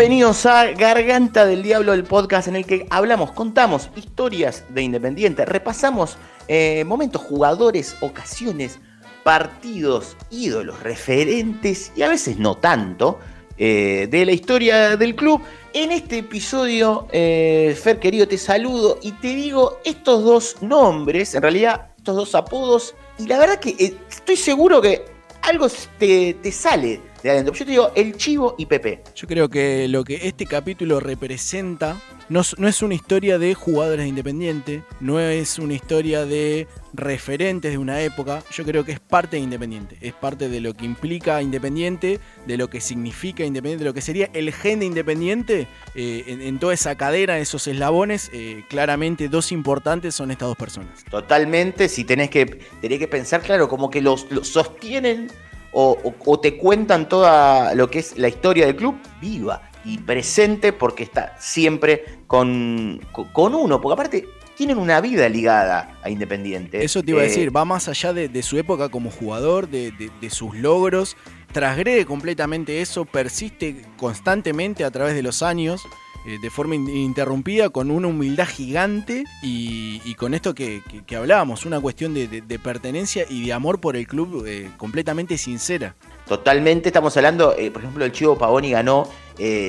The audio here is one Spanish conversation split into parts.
Bienvenidos a Garganta del Diablo, el podcast en el que hablamos, contamos historias de Independiente, repasamos eh, momentos, jugadores, ocasiones, partidos, ídolos, referentes y a veces no tanto eh, de la historia del club. En este episodio, eh, Fer querido, te saludo y te digo estos dos nombres, en realidad estos dos apodos, y la verdad que estoy seguro que algo te, te sale de adentro. Yo te digo el Chivo y Pepe. Yo creo que lo que este capítulo representa no, no, es una historia de jugadores de Independiente, no es una historia de referentes de una época. Yo creo que es parte de Independiente, es parte de lo que implica Independiente, de lo que significa Independiente, de lo que sería el gen de Independiente. Eh, en, toda esa cadera, esos eslabones, eh, claramente dos importantes son estas dos personas. Totalmente, si tenés que, tenés que pensar, claro, como que los, los sostienen o, te cuentan toda lo que es la historia del club viva y presente porque está siempre con, con uno, porque aparte tienen una vida ligada a Independiente. Eso te iba a decir, eh, va más allá de, su época como jugador, de, de sus logros, trasgrede completamente eso, persiste constantemente a través de los años. Eh, de forma ininterrumpida, con una humildad gigante y, con esto que, hablábamos, una cuestión de, pertenencia y de amor por el club eh, completamente sincera. Totalmente, estamos hablando, eh, por ejemplo, el Chivo Pavoni ganó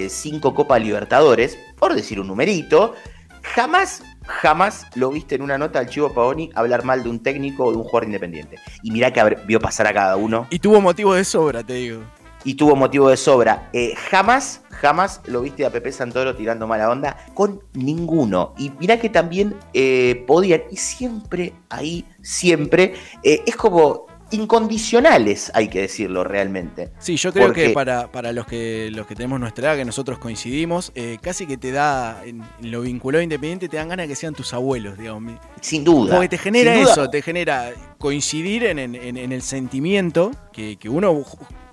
cinco Copas Libertadores, por decir un numerito. Jamás, jamás lo viste en una nota al Chivo Pavoni hablar mal de un técnico o de un jugador independiente. Y mirá que vio pasar a cada uno. Y tuvo motivo de sobra, te digo y tuvo motivo de sobra. Eh, jamás, jamás lo viste a Pepe Santoro tirando mala onda con ninguno. Y mirá que también eh, podían, y siempre, ahí, siempre, eh, es como incondicionales, hay que decirlo realmente. Sí, yo creo que para, para los que los que tenemos nuestra edad, que nosotros coincidimos, casi que te da, en, lo vinculado independiente, te dan ganas que sean tus abuelos, digamos. Sin duda. Porque te genera eso, te genera coincidir en, el sentimiento que, que uno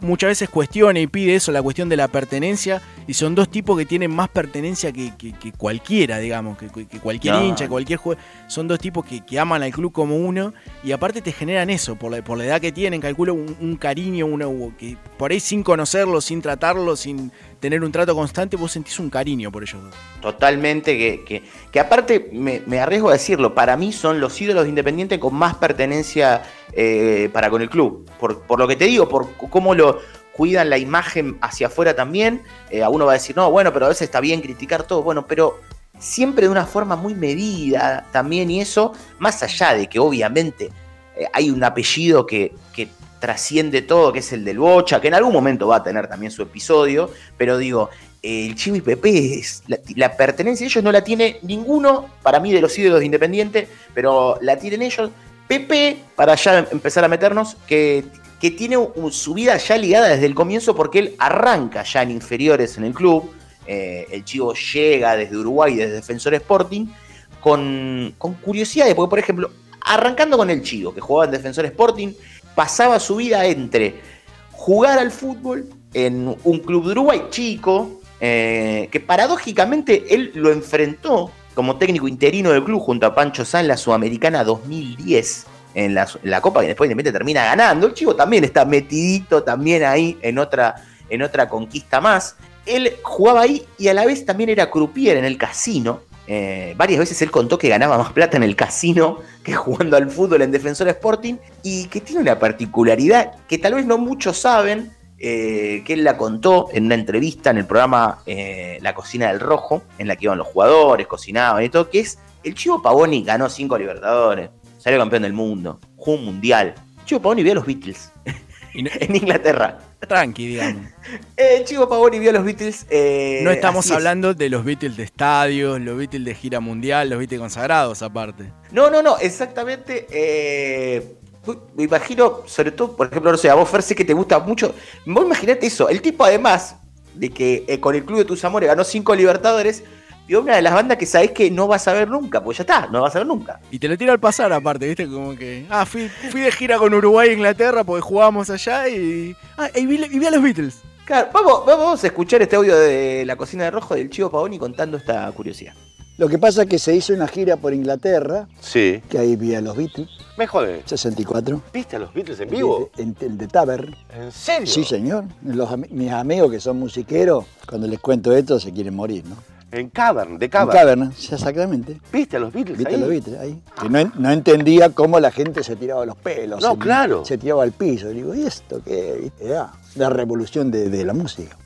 muchas veces cuestiona y pide eso, la cuestión de la pertenencia, y son dos tipos que tienen más pertenencia que, cualquiera, digamos, que, cualquier hincha, cualquier juez. Son dos tipos que, aman al club como uno, y aparte te generan eso, por la, por la edad que tienen, calculo un, cariño, una, que por ahí sin conocerlo, sin tratarlo, sin tener un trato constante, vos sentís un cariño por ellos dos. Totalmente, que, que, aparte me, arriesgo a decirlo, para mí son los ídolos de Independiente con más pertenencia eh, para con el club. Por, por, lo que te digo, por cómo lo cuidan la imagen hacia afuera también. Eh, a uno va a decir, no, bueno, pero a veces está bien criticar todo. Bueno, pero siempre de una forma muy medida también, y eso, más allá de que obviamente eh, hay un apellido que trasciende todo, que es el del Bocha, que en algún momento va a tener también su episodio, pero digo, el Chivo y Pepe, es la, pertenencia de ellos no la tiene ninguno, para mí, de los ídolos de Independiente, pero la tienen ellos. Pepe, para ya empezar a meternos, que, que tiene su vida ya ligada desde el comienzo porque él arranca ya en inferiores en el club. Eh, el Chivo llega desde Uruguay, desde Defensor Sporting, con, con curiosidades, porque por ejemplo, arrancando con el Chivo, que jugaba en Defensor Sporting, pasaba su vida entre jugar al fútbol en un club de Uruguay chico, eh, que paradójicamente él lo enfrentó como técnico interino del club junto a Pancho San la Sudamericana 2010 en la, Copa, que después de termina ganando. El chico también está metidito también ahí en otra, en otra conquista más. Él jugaba ahí y a la vez también era croupier en el casino. Eh, varias veces él contó que ganaba más plata en el casino que jugando al fútbol en Defensor Sporting y que tiene una particularidad que tal vez no muchos saben, eh, que él la contó en una entrevista en el programa eh, La Cocina del Rojo, en la que iban los jugadores, cocinaban y todo, que es el Chivo Pavoni ganó cinco Libertadores, salió campeón del mundo, jugó un mundial. Chivo Pavoni vio a los Beatles en Inglaterra. Tranqui, digamos. Eh, Chico Pavoni vio a los Beatles. Eh, no estamos hablando de los Beatles de estadios, los Beatles de gira mundial, los Beatles consagrados aparte. No, no, no, exactamente. Eh, me imagino, sobre todo, por ejemplo, no sé, a vos Fer sé que te gusta mucho. Vos imaginate eso, el tipo además de que con el Club de Tus Amores ganó cinco Libertadores, y una de las bandas que sabés que no vas a ver nunca, pues ya está, no vas a ver nunca. Y te lo tira al pasar aparte, ¿viste? Como que, ah, fui, de gira con Uruguay e Inglaterra porque jugábamos allá y, ah, y vi, a los Beatles. Claro, vamos, vamos a escuchar este audio de la cocina de rojo del Chivo Paoni contando esta curiosidad. Lo que pasa es que se hizo una gira por Inglaterra, Sí. que ahí vi a los Beatles, Me jode. 64. ¿Viste a los Beatles en vivo? En el de Tavern. ¿En serio? Sí, señor. Los mis amigos que son musiqueros, cuando les cuento esto, se quieren morir, ¿no? En Cavern, de En Cavern. Cavern, sí, exactamente. ¿Viste a los Beatles ¿Viste ahí? los Beatles ahí? Que no, en- no entendía cómo la gente se tiraba los pelos. No, se, claro. Se tiraba al piso. Digo, ¿y esto qué? La revolución de, de la música.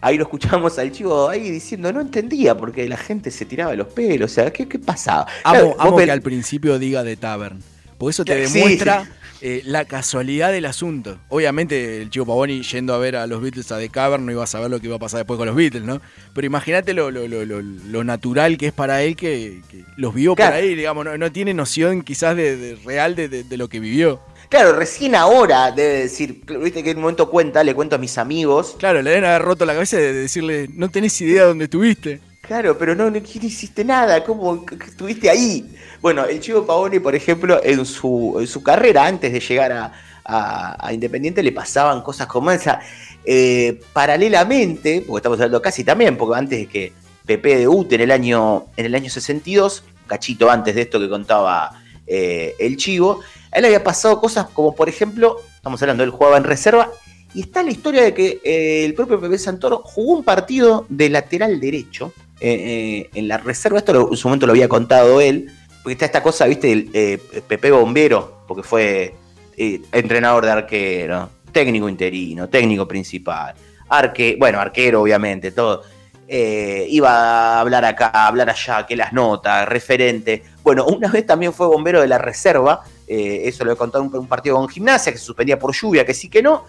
Ahí lo escuchamos al chivo ahí diciendo, no entendía porque la gente se tiraba los pelos, o sea, ¿qué, qué pasaba? Amo, Claro, amo vos que al principio diga de Tavern. Porque eso te demuestra sí. eh, la casualidad del asunto. Obviamente, el chico Pavoni yendo a ver a los Beatles a The Cavern no iba a saber lo que iba a pasar después con los Beatles, ¿no? Pero imagínate lo, lo- lo- lo- lo natural que es para él que, que los vio Claro. por ahí, digamos, no, no tiene noción quizás de, de- real de, de- de lo que vivió. Claro, recién ahora debe decir, viste que en un momento cuenta, le cuento a mis amigos, Claro, le deben haber roto la cabeza de decirle, no tenés idea de dónde estuviste. Claro, pero no, hiciste nada, ¿cómo estuviste ahí? Bueno, el Chivo Pavoni, por ejemplo, en su, en su carrera, antes de llegar a, a- a Independiente, le pasaban cosas como esa. Eh, paralelamente, porque estamos hablando casi también, porque antes de que Pepe debute en el año, en el año 62, cachito antes de esto que contaba eh, el Chivo, a él había pasado cosas como, por ejemplo, estamos hablando, él jugaba en reserva, y está la historia de que eh, el propio Pepe Santoro jugó un partido de lateral derecho eh, eh, en la reserva. Esto lo- en su momento lo había contado él, porque está esta cosa, viste, eh, Pepe Bombero, porque fue entrenador de arquero, técnico interino, técnico principal, arque, bueno, arquero obviamente, todo. Iba a hablar acá, hablar allá, que las notas, referente. Bueno, una vez también fue bombero de la reserva, eso lo he contado en un, un partido con gimnasia, que se suspendía por lluvia, que sí que no.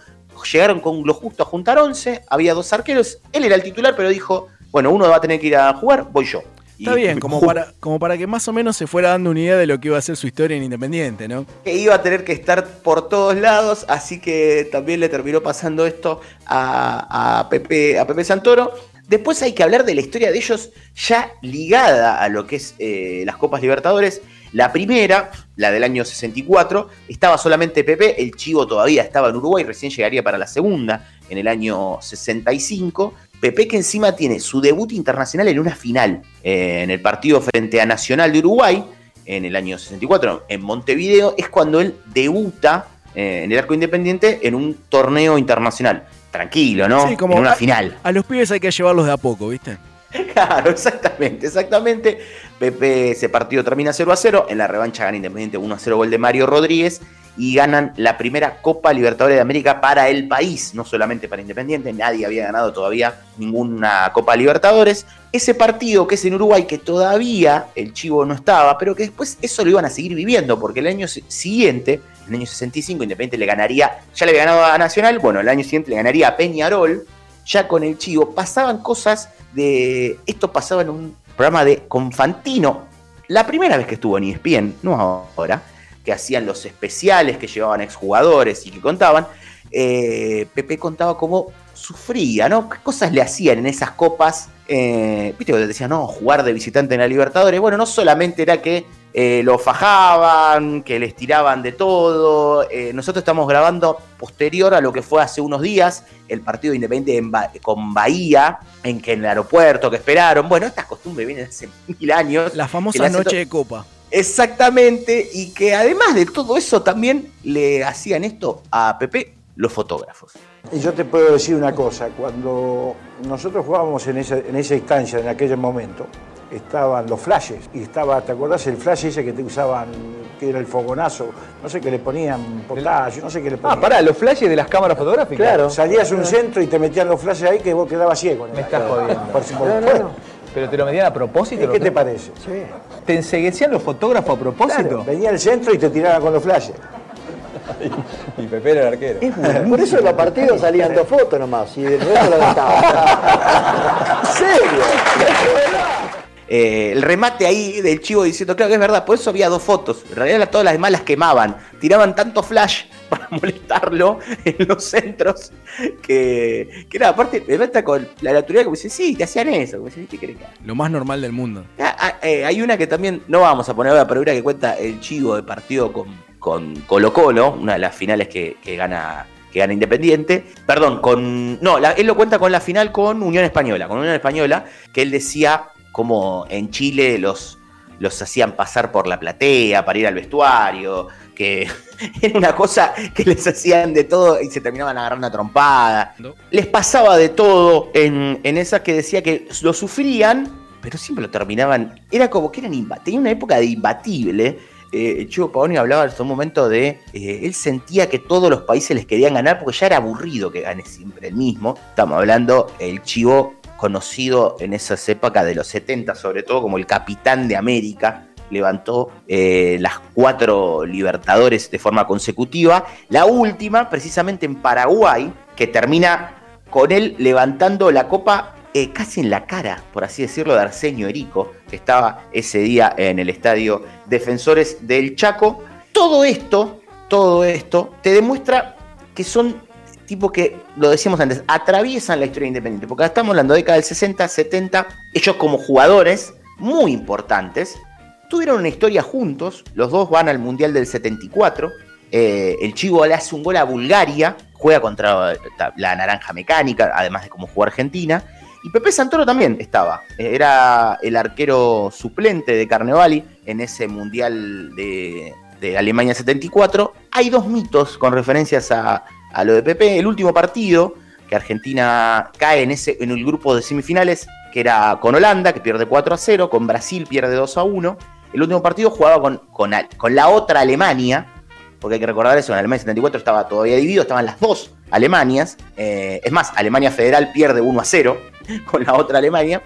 Llegaron con lo justo a juntar 11, había dos arqueros, él era el titular, pero dijo, bueno, uno va a tener que ir a jugar, voy yo. Está Y- bien, como para, como para que más o menos se fuera dando una idea de lo que iba a ser su historia en Independiente, ¿no? que iba a tener que estar por todos lados, así que también le terminó pasando esto a, a Pepe, a Pepe Santoro. Después hay que hablar de la historia de ellos ya ligada a lo que es eh, las Copas Libertadores. La primera, la del año 64, estaba solamente Pepe, el Chivo todavía estaba en Uruguay, recién llegaría para la segunda en el año 65. Pepe que encima tiene su debut internacional en una final, eh, en el partido frente a Nacional de Uruguay, en el año 64, en Montevideo, es cuando él debuta eh, en el arco independiente en un torneo internacional. Tranquilo, ¿no? Sí, como en una a- final. A los pibes hay que llevarlos de a poco, ¿viste? Claro, exactamente, exactamente. Pepe ese partido termina 0 a 0. En la revancha gana Independiente 1 a 0 gol de Mario Rodríguez. Y ganan la primera Copa Libertadores de América para el país, no solamente para Independiente. Nadie había ganado todavía ninguna Copa Libertadores. Ese partido que es en Uruguay, que todavía el Chivo no estaba, pero que después eso lo iban a seguir viviendo, porque el año si- siguiente, en el año 65, Independiente le ganaría, ya le había ganado a Nacional, bueno, el año siguiente le ganaría a Peñarol, ya con el Chivo. Pasaban cosas de. Esto pasaba en un programa de Confantino. La primera vez que estuvo en ESPN, no ahora, que hacían los especiales que llevaban exjugadores y que contaban. eh, Pepe contaba cómo sufría, ¿no? ¿Qué cosas le hacían en esas copas? Eh, Viste que decían, no, jugar de visitante en la Libertadores. Bueno, no solamente era que eh, lo fajaban, que les tiraban de todo. eh, nosotros estamos grabando posterior a lo que fue hace unos días el partido de Independiente en Ba- con Bahía, en que en el aeropuerto que esperaron. Bueno, estas costumbres vienen hace mil años. La famosa noche de copa. Exactamente, y que además de todo eso también le hacían esto a Pepe los fotógrafos. Y yo te puedo decir una cosa, cuando nosotros jugábamos en esa, en esa instancia, en aquel momento, estaban los flashes, y estaba, ¿te acordás el flash ese que te usaban, que era el fogonazo? No sé qué le ponían potasio, no sé qué le ponían. Ah, pará, los flashes de las cámaras fotográficas. Claro, salías a un centro y te metían los flashes ahí que vos quedabas ciego. Me estás jodiendo. Por supuesto. Pero te lo metían a propósito. ¿Y los qué te parece? ¿Te enseguecían los fotógrafos a propósito? Claro, venía al centro y te tiraban con los flashes. Y Pepe era el arquero. Por eso en los partidos salían dos fotos nomás y el resto lo gastaba. ¿En serio? Eh, el remate ahí del chivo diciendo, claro que es verdad, por eso había dos fotos. En realidad todas las demás las quemaban. Tiraban tanto flash para molestarlo en los centros que, que nada, aparte me mata con la naturaleza como dice, sí, te hacían eso. Como dice, ¿qué que? Lo más normal del mundo. Ah, ah, eh, hay una que también, no vamos a poner ahora, pero una que cuenta el chivo de partido con, con Colo Colo, una de las finales que, que gana que gana Independiente. Perdón, con. No, la- él lo cuenta con la final con Unión Española. Con Unión Española, que él decía como en Chile los, los hacían pasar por la platea para ir al vestuario, que era una cosa que les hacían de todo y se terminaban agarrando una trompada. No. Les pasaba de todo en, en esas que decía que lo sufrían, pero siempre lo terminaban. Era como que eran imbatibles. Tenía una época de imbatible. Eh, Chivo Pavoni hablaba en un momento de. eh, él sentía que todos los países les querían ganar porque ya era aburrido que gane siempre el mismo. Estamos hablando el Chivo conocido en esas épocas de los 70, sobre todo como el capitán de América. Levantó eh, las cuatro Libertadores de forma consecutiva. La última, precisamente en Paraguay, que termina con él levantando la copa eh, casi en la cara, por así decirlo, de Arsenio Erico, que estaba ese día en el estadio Defensores del Chaco. Todo esto, todo esto, te demuestra que son tipos que, lo decíamos antes, atraviesan la historia independiente. Porque estamos hablando de década del 60, 70, ellos como jugadores muy importantes, tuvieron una historia juntos, los dos van al Mundial del 74, eh, el Chivo le hace un gol a Bulgaria, juega contra la Naranja Mecánica, además de como jugó Argentina, y Pepe Santoro también estaba, eh, era el arquero suplente de Carnevali en ese Mundial de Alemania 74. Hay dos mitos con referencias a, a lo de Pepe, el último partido, que Argentina cae en, ese, en el grupo de semifinales, que era con Holanda, que pierde 4 a 0, con Brasil pierde 2 a 1. El último partido jugaba con, la otra Alemania, porque hay que recordar eso, en Alemania 74 estaba todavía dividido, estaban las dos Alemanias. Eh, es más, Alemania Federal pierde 1 a 0 con la otra Alemania.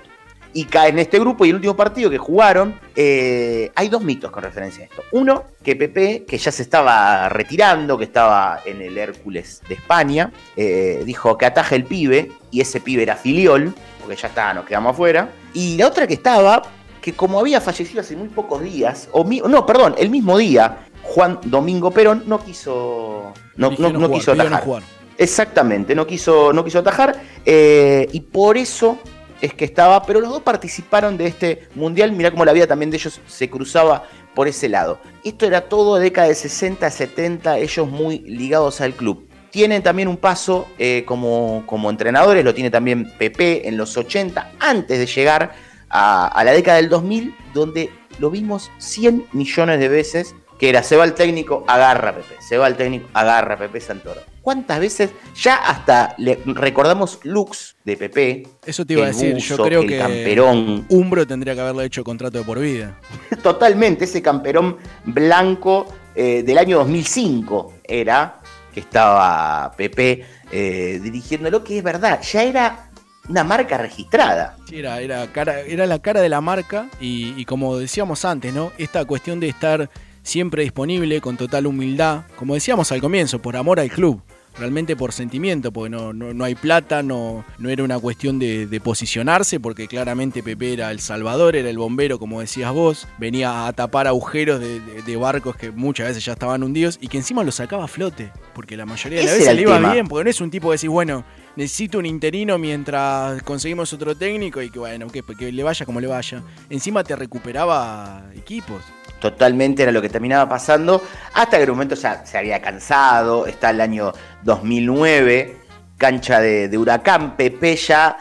Y cae en este grupo y el último partido que jugaron, eh, hay dos mitos con referencia a esto. Uno, que Pepe, que ya se estaba retirando, que estaba en el Hércules de España, eh, dijo que ataja el pibe, y ese pibe era Filiol, porque ya está, nos quedamos afuera. Y la otra que estaba, que como había fallecido hace muy pocos días, o mi- no, perdón, el mismo día, Juan Domingo Perón no quiso, no, no- no jugar, quiso atajar. jugar. Exactamente, no quiso, no quiso atajar. eh, y por eso es que estaba. Pero los dos participaron de este mundial. Mirá cómo la vida también de ellos se cruzaba por ese lado. Esto era todo década de 60, 70, ellos muy ligados al club. Tienen también un paso eh, como, como entrenadores, lo tiene también Pepe en los 80, antes de llegar a, la década del 2000, donde lo vimos 100 millones de veces, que era se va el técnico, agarra Pepe, se va el técnico, agarra Pepe Santoro. ¿Cuántas veces ya hasta le recordamos looks de Pepe? Eso te iba a decir, yo creo el que camperón, Umbro tendría que haberle hecho contrato de por vida. totalmente ese camperón blanco eh, del año 2005 era que estaba Pepe eh, dirigiéndolo, que es verdad, ya era una marca registrada. Sí, era, era, cara, era la cara de la marca y, y como decíamos antes, ¿no? Esta cuestión de estar siempre disponible con total humildad, como decíamos al comienzo, por amor al club, realmente por sentimiento, porque no, no, no hay plata, no, no era una cuestión de, de posicionarse, porque claramente Pepe era el salvador, era el bombero, como decías vos, venía a tapar agujeros de, de- de barcos que muchas veces ya estaban hundidos y que encima los sacaba a flote, porque la mayoría de las veces le iba tema. bien, porque no es un tipo que decís, bueno, necesito un interino mientras conseguimos otro técnico y que bueno, que, que le vaya como le vaya. Encima te recuperaba equipos. Totalmente era lo que terminaba pasando, hasta que en un momento se había cansado, está el año 2009, cancha de, de Huracán, Pepe ya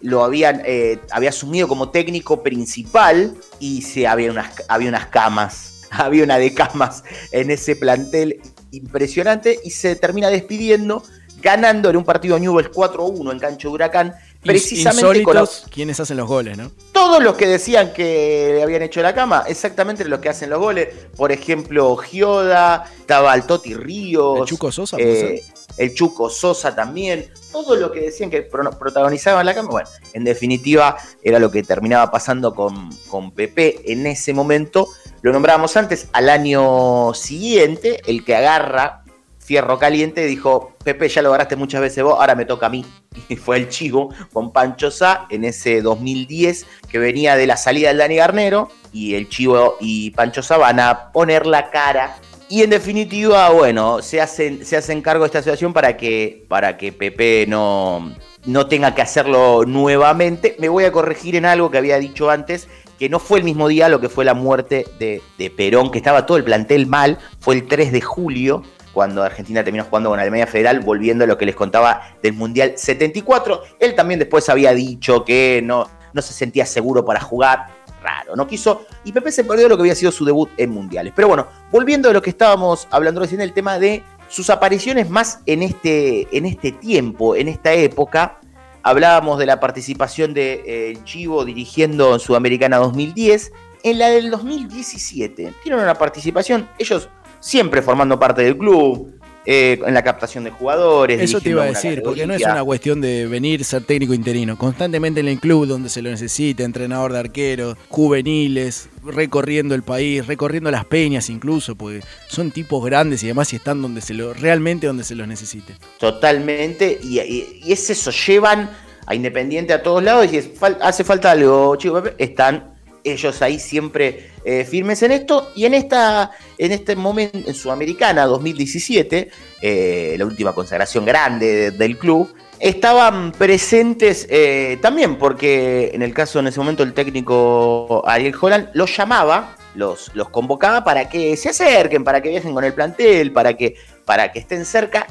lo habían, eh, había asumido como técnico principal y se, había, unas, había unas camas, había una de camas en ese plantel impresionante y se termina despidiendo ganando en un partido Newell's 4-1 en cancha de Huracán, precisamente con los, quienes hacen los goles, ¿no? todos los que decían que le habían hecho la cama, exactamente los que hacen los goles. Por ejemplo, Gioda, estaba el Toti Ríos. El Chuco Sosa, ¿puede eh, el Chuco Sosa también. Todo lo que decían que pro- protagonizaban la cama. Bueno, en definitiva, era lo que terminaba pasando con, con Pepe en ese momento. Lo nombrábamos antes, al año siguiente, el que agarra Fierro Caliente dijo, Pepe, ya lo agarraste muchas veces vos, ahora me toca a mí. Y fue el chivo con Pancho en ese 2010 que venía de la salida del Dani Garnero y el chivo y Pancho Sá van a poner la cara. Y en definitiva, bueno, se hacen, se hacen cargo de esta situación para que, para que Pepe no, no tenga que hacerlo nuevamente. Me voy a corregir en algo que había dicho antes, que no fue el mismo día lo que fue la muerte de, de Perón, que estaba todo el plantel mal, fue el 3 de julio, cuando Argentina terminó jugando con Alemania Federal, volviendo a lo que les contaba del Mundial 74. Él también después había dicho que no, no se sentía seguro para jugar, raro, no quiso, y Pepe se perdió lo que había sido su debut en mundiales. Pero bueno, volviendo a lo que estábamos hablando recién, el tema de sus apariciones más en este, en este tiempo, en esta época, hablábamos de la participación de eh, Chivo dirigiendo en Sudamericana 2010, en la del 2017 tienen una participación, ellos siempre formando parte del club, eh, en la captación de jugadores. Eso te iba a decir, porque no es una cuestión de venir, ser técnico interino. Constantemente en el club donde se lo necesita, entrenador de arqueros, juveniles, recorriendo el país, recorriendo las peñas incluso, porque son tipos grandes y además y están donde se lo, realmente donde se los necesite. Totalmente, y, y- y es eso, llevan a Independiente a todos lados y es fal- hace falta algo, chicos, Pepe, están ellos ahí siempre eh, firmes en esto. Y en esta, en este momento, en Sudamericana 2017, eh, la última consagración grande de- del club, estaban presentes eh, también, porque en el caso en ese momento el técnico Ariel Holland los llamaba, los, los convocaba para que se acerquen, para que viajen con el plantel, para que, para que estén cerca.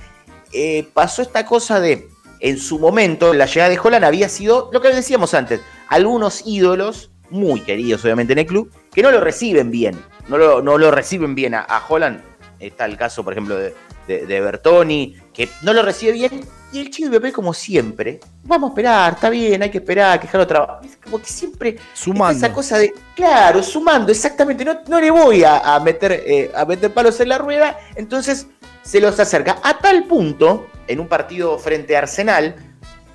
Pasó esta cosa de, en su momento, la llegada de Holland había sido lo que decíamos antes, algunos ídolos, muy queridos obviamente en el club, que no lo reciben bien, no lo, no lo reciben bien a, a Holland. Está el caso, por ejemplo, de, de, de Bertoni, que no lo recibe bien. Y el chico Pepe, como siempre, vamos a esperar, está bien, hay que esperar, que dejarlo trabajar. Como que siempre Sumando. esa cosa de, claro, sumando, exactamente, no, no le voy a, a meter, eh, a meter palos en la rueda, entonces se los acerca. A tal punto, en un partido frente a Arsenal,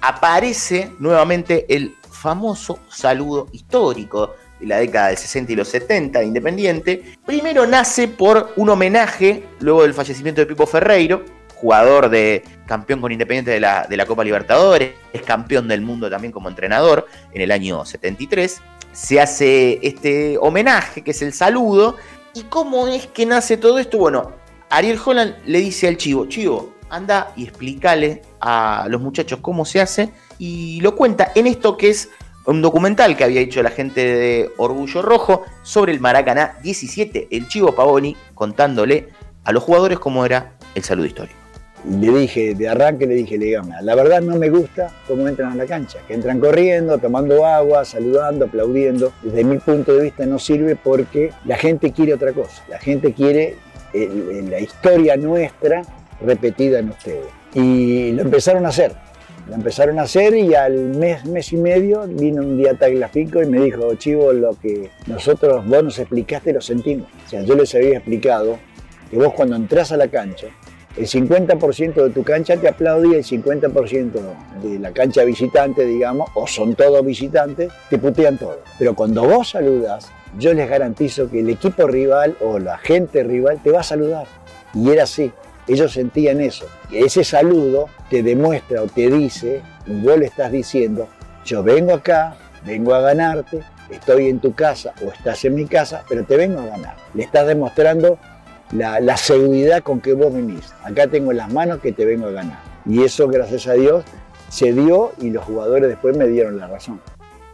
aparece nuevamente el famoso saludo histórico de la década del 60 y los 70 de Independiente. Primero nace por un homenaje, luego del fallecimiento de Pipo Ferreiro, jugador de campeón con Independiente de la, Copa Libertadores, es campeón del mundo también como entrenador en el año 73. Se hace este homenaje, que es el saludo. ¿Y cómo es que nace todo esto? Bueno, Ariel Holland le dice al Chivo, Chivo, anda y explícale a los muchachos cómo se hace. Y lo cuenta en esto que es un documental que había hecho la gente de Orgullo Rojo sobre el Maracaná 17, el Chivo Pavoni, contándole a los jugadores cómo era el saludo histórico. Le dije, de arranque le dije, le digo, "Mira, la verdad no me gusta cómo entran a la cancha, que entran corriendo, tomando agua, saludando, aplaudiendo. Desde mi punto de vista no sirve porque la gente quiere otra cosa, la gente quiere la historia nuestra repetida en ustedes. Y lo empezaron a hacer, lo empezaron a hacer y al mes, mes y medio vino un día Tagliafico y me dijo, Chivo, lo que nosotros, vos nos explicaste, lo sentimos. O sea, yo les había explicado que vos cuando entras a la cancha, el 50% de tu cancha te aplaude y el 50% de la cancha visitante, digamos, o son todos visitantes, te putean todo. Pero cuando vos saludas, yo les garantizo que el equipo rival o la gente rival te va a saludar. Y era así. Ellos sentían eso. Ese saludo te demuestra o te dice, vos le estás diciendo, yo vengo acá, vengo a ganarte, estoy en tu casa o estás en mi casa, pero te vengo a ganar. Le estás demostrando la, la seguridad con que vos venís. Acá tengo en las manos que te vengo a ganar. Y eso, gracias a Dios, se dio y los jugadores después me dieron la razón.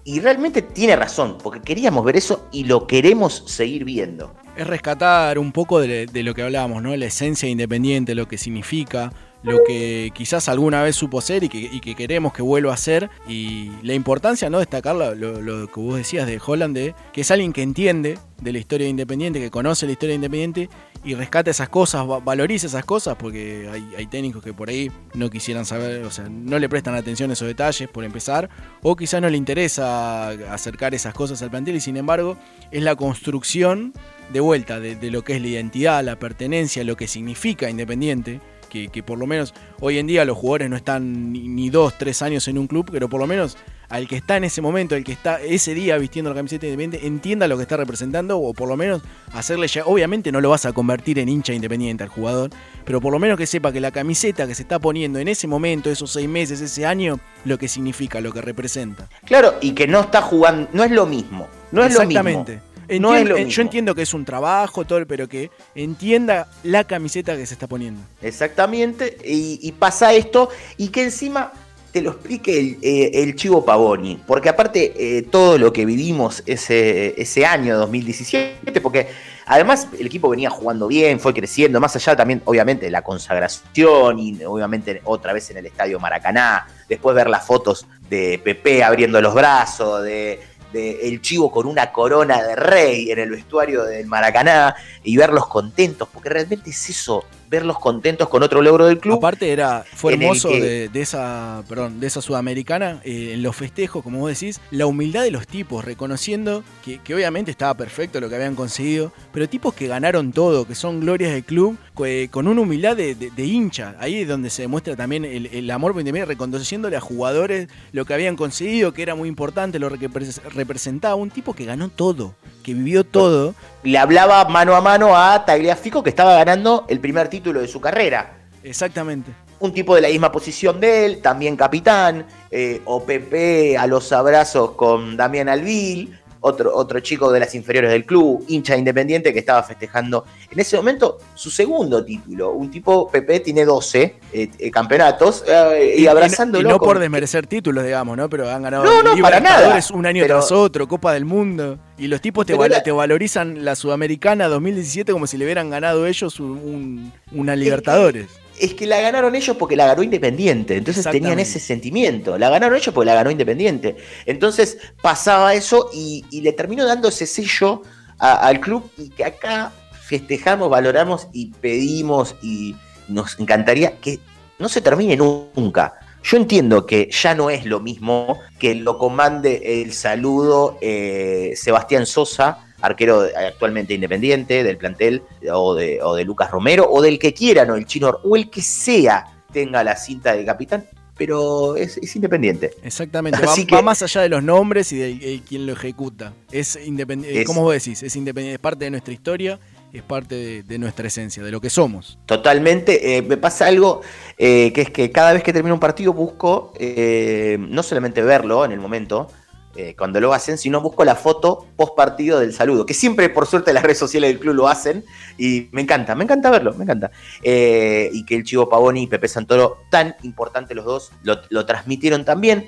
Y realmente tiene razón, porque queríamos ver eso y lo queremos seguir viendo. Es rescatar un poco de, de lo que hablábamos, ¿no? La esencia de independiente, lo que significa, lo que quizás alguna vez supo ser y que, queremos que vuelva a ser. Y la importancia, ¿no? Destacar lo, que vos decías de Holland, que es alguien que entiende de la historia de Independiente, que conoce la historia de Independiente y rescata esas cosas, va- valoriza esas cosas, porque hay, técnicos que por ahí no quisieran saber, o sea, no le prestan atención a esos detalles, por empezar, o quizás no le interesa acercar esas cosas al plantel y sin embargo es la construcción de vuelta de lo que es la identidad, la pertenencia, lo que significa Independiente. Que, que por lo menos hoy en día los jugadores no están ni, ni dos, tres años en un club, pero por lo menos al que está en ese momento, el que está ese día vistiendo la camiseta de Independiente, entienda lo que está representando o por lo menos hacerle ya. Obviamente no lo vas a convertir en hincha independiente al jugador, pero por lo menos que sepa que la camiseta que se está poniendo en ese momento, esos seis meses, ese año, lo que significa, lo que representa. Claro, y que no está jugando, no es lo mismo. No es lo mismo. Exactamente. No es Entien- lo eh, mismo. Yo entiendo que es un trabajo, todo, pero que entienda la camiseta que se está poniendo. Exactamente, y, y pasa esto, y que encima te lo explique el, eh, el Chivo Pavoni, porque aparte eh, todo lo que vivimos ese, ese año 2017, porque además el equipo venía jugando bien, fue creciendo, más allá también obviamente de la consagración y obviamente otra vez en el Estadio Maracaná, después ver las fotos de Pepe abriendo los brazos, de, de el Chivo con una corona de rey en el vestuario del Maracaná y verlos contentos, porque realmente es eso, verlos contentos con otro logro del club. Aparte era, fue hermoso que- de, de esa, perdón, de esa sudamericana, eh, en los festejos, como vos decís, la humildad de los tipos, reconociendo que, que obviamente estaba perfecto lo que habían conseguido, pero tipos que ganaron todo, que son glorias del club, que- con una humildad de, de- de hincha. Ahí es donde se demuestra también el, el amor por Independiente, reconociéndole a jugadores lo que habían conseguido, que era muy importante, lo que repres- representaba. Un tipo que ganó todo, que vivió todo. Le hablaba mano a mano a Tagliafico que estaba ganando el primer título de su carrera. Exactamente. un tipo de la misma posición de él, también capitán, eh, o Pepe a los abrazos con Damián Alvil, otro, otro chico de las inferiores del club, hincha de independiente que estaba festejando en ese momento su segundo título. Un tipo, Pepe tiene 12 eh, eh, campeonatos eh, y, no- abrazándolo. y no con- por desmerecer títulos, digamos, ¿no? Pero han ganado No, no, Liga para nada. Libertadores un año Pero- tras otro, Copa del Mundo. Y los tipos te, val- la- te valorizan la Sudamericana 2017 como si le hubieran ganado ellos un- una Libertadores. Es que la ganaron ellos porque la ganó Independiente. Entonces tenían ese sentimiento. La ganaron ellos porque la ganó Independiente. Entonces pasaba eso y, y le terminó dando ese sello a- al club y que acá festejamos, valoramos y pedimos y nos encantaría que no se termine nunca. Yo entiendo que ya no es lo mismo que lo comande el saludo eh, Sebastián Sosa, arquero actualmente independiente del plantel, o de, o de Lucas Romero, o del que quieran, o el chino, o el que sea tenga la cinta de capitán, pero es, es independiente. Exactamente. Va, más allá de los nombres y de, quién lo ejecuta. Es independiente. ¿Cómo vos decís? Es independiente, es parte de nuestra historia, es parte de, de nuestra esencia, de lo que somos. Totalmente. eh, me pasa algo eh, que es que cada vez que termino un partido busco eh, no solamente verlo en el momento, eh, cuando lo hacen, sino busco la foto post partido del saludo, que siempre por suerte las redes sociales del club lo hacen y me encanta, me encanta verlo, me encanta. Eh, y que el Chivo Pavoni y Pepe Santoro, tan importante los dos, lo, lo transmitieron también.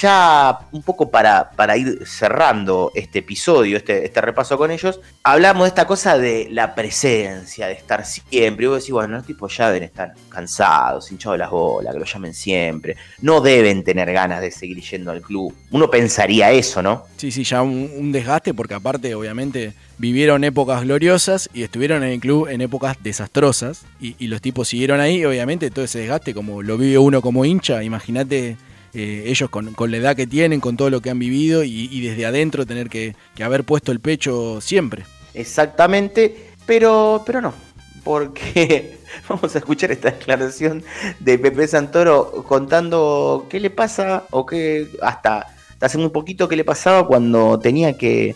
Ya un poco para, para ir cerrando este episodio, este, este repaso con ellos, hablamos de esta cosa de la presencia, de estar siempre. Y vos decís, bueno, los tipos ya deben estar cansados, hinchados las bolas, que lo llamen siempre. No deben tener ganas de seguir yendo al club. Uno pensaría eso, ¿no? Sí, sí, ya un, desgaste porque aparte, obviamente, vivieron épocas gloriosas y estuvieron en el club en épocas desastrosas y los tipos siguieron ahí, obviamente, todo ese desgaste, como lo vive uno como hincha, imagínate eh, ellos con, con la edad que tienen, con todo lo que han vivido y, desde adentro tener que, que haber puesto el pecho siempre. Exactamente, pero, pero no, porque vamos a escuchar esta declaración de Pepe Santoro contando qué le pasa o qué hasta, hasta hace muy poquito qué le pasaba cuando tenía que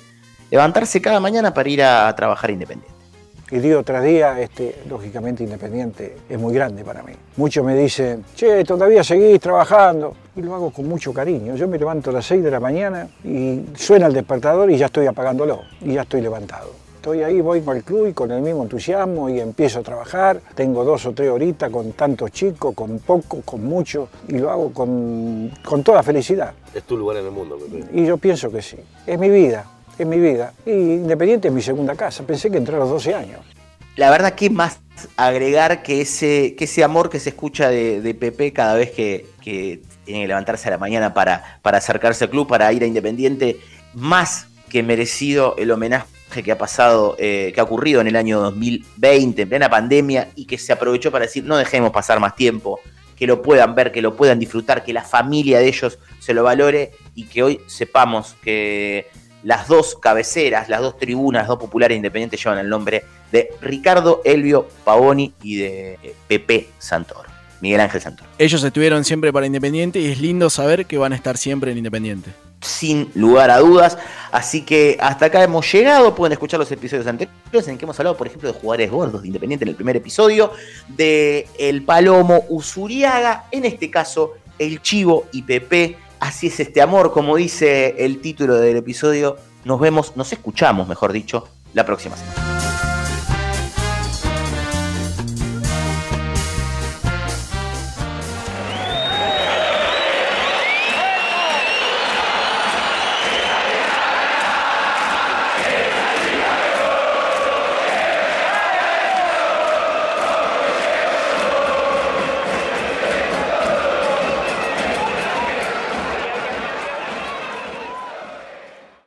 levantarse cada mañana para ir a trabajar independiente. Y día tras día, este, lógicamente Independiente es muy grande para mí. Muchos me dicen, che, todavía seguís trabajando. Y lo hago con mucho cariño. Yo me levanto a las 6 de la mañana y suena el despertador y ya estoy apagándolo. Y ya estoy levantado. Estoy ahí, voy al club y con el mismo entusiasmo y empiezo a trabajar. Tengo dos o tres horitas con tantos chicos, con poco, con mucho. Y lo hago con, con toda felicidad. Es tu lugar en el mundo, Pepe. Y yo pienso que sí. Es mi vida, es mi vida. Y Independiente es mi segunda casa. Pensé que entré a los 12 años. La verdad, ¿qué más agregar que ese, que ese amor que se escucha de, de Pepe cada vez que, que tiene que levantarse a la mañana para, para acercarse al club, para ir a Independiente? Más que merecido el homenaje que ha pasado, eh, que ha ocurrido en el año 2020, en plena pandemia, y que se aprovechó para decir, no dejemos pasar más tiempo, que lo puedan ver, que lo puedan disfrutar, que la familia de ellos se lo valore y que hoy sepamos que las dos cabeceras, las dos tribunas, las dos populares independientes llevan el nombre de Ricardo Elvio Pavoni y de eh, Pepe Santoro, Miguel Ángel Santoro. Ellos estuvieron siempre para Independiente y es lindo saber que van a estar siempre en Independiente. Sin lugar a dudas. Así que hasta acá hemos llegado. Pueden escuchar los episodios anteriores en que hemos hablado, por ejemplo, de jugadores gordos de Independiente en el primer episodio, de El Palomo Usuriaga, en este caso, El Chivo y Pepe. Así es este amor, como dice el título del episodio. Nos vemos, nos escuchamos, mejor dicho, la próxima semana.